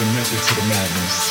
a message to the madness.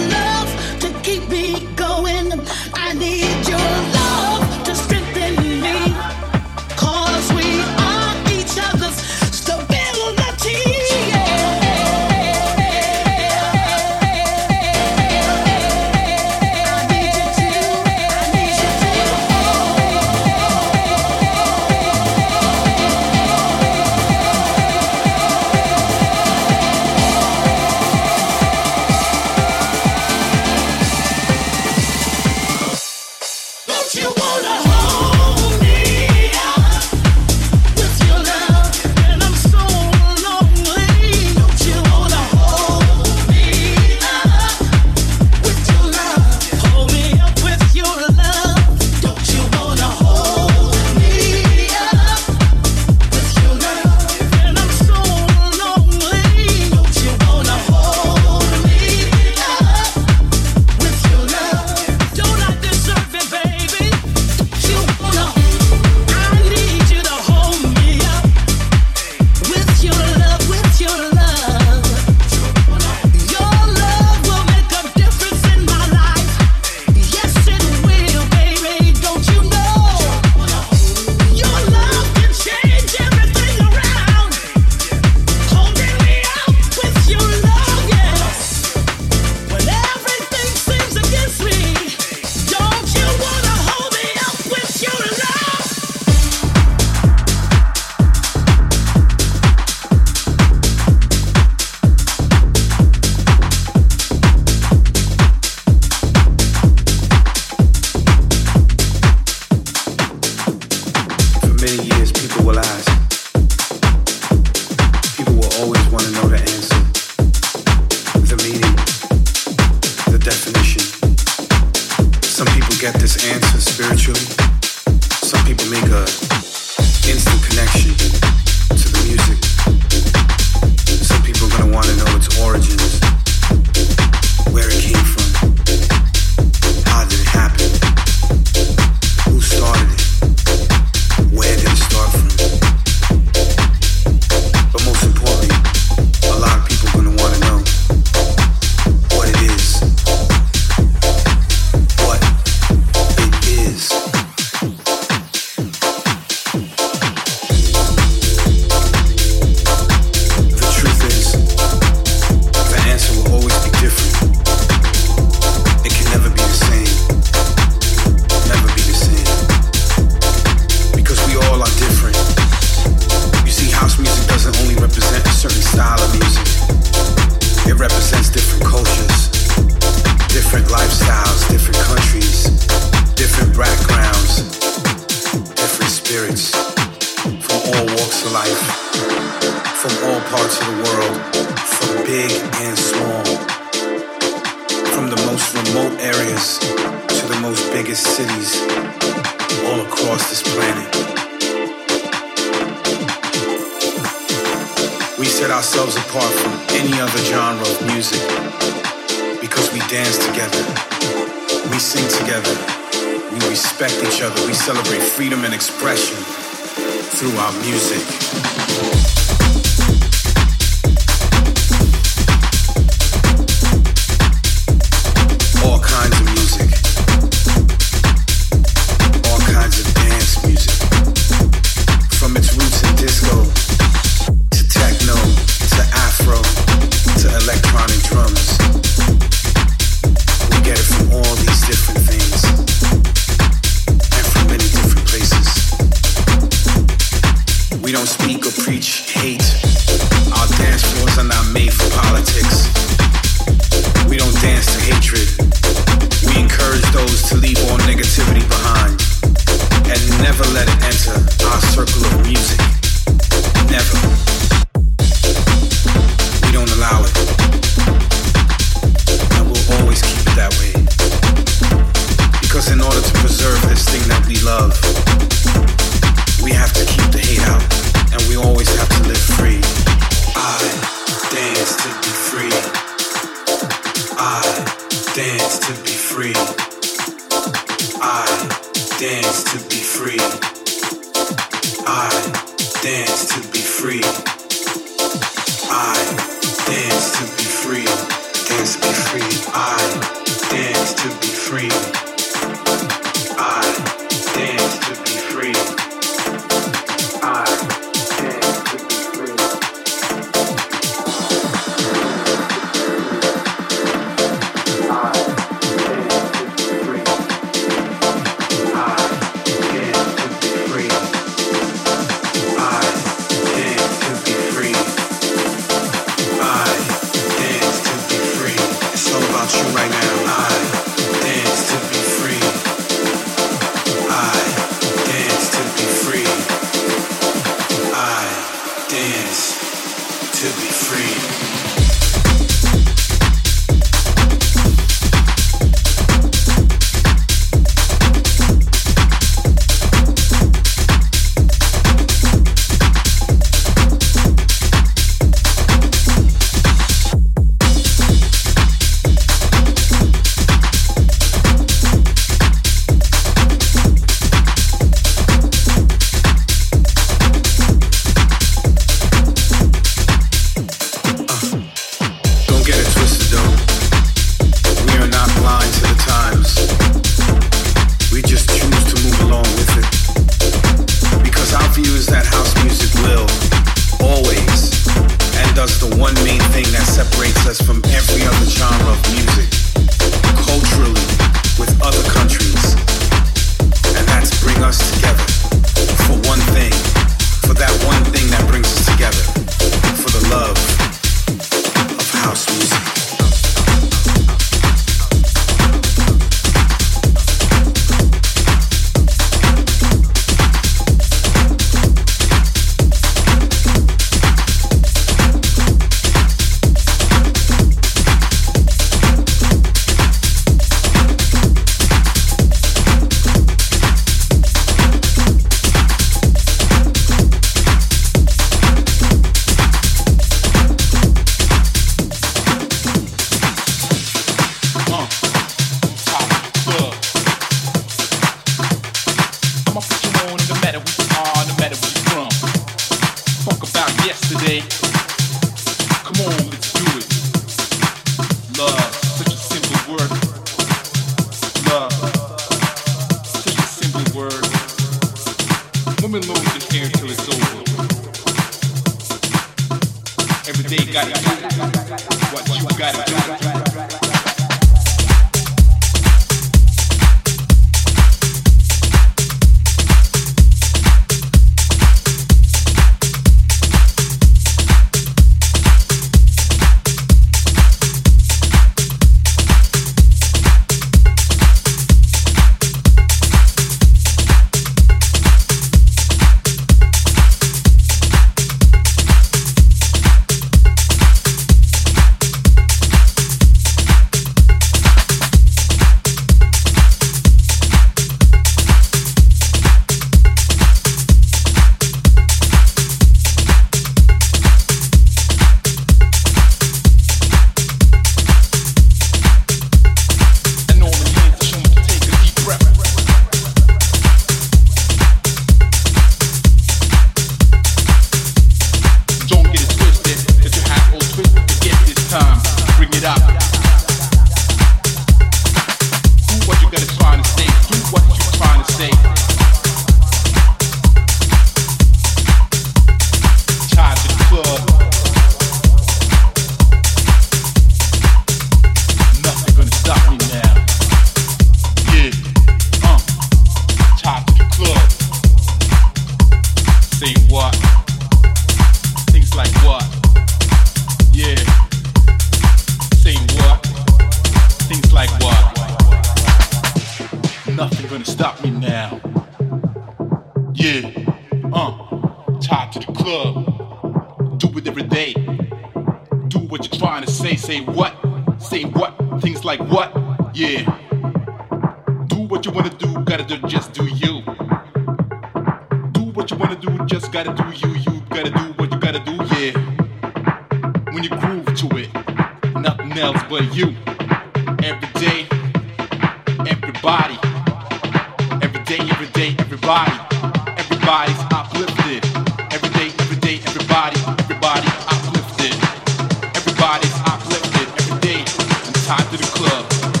club.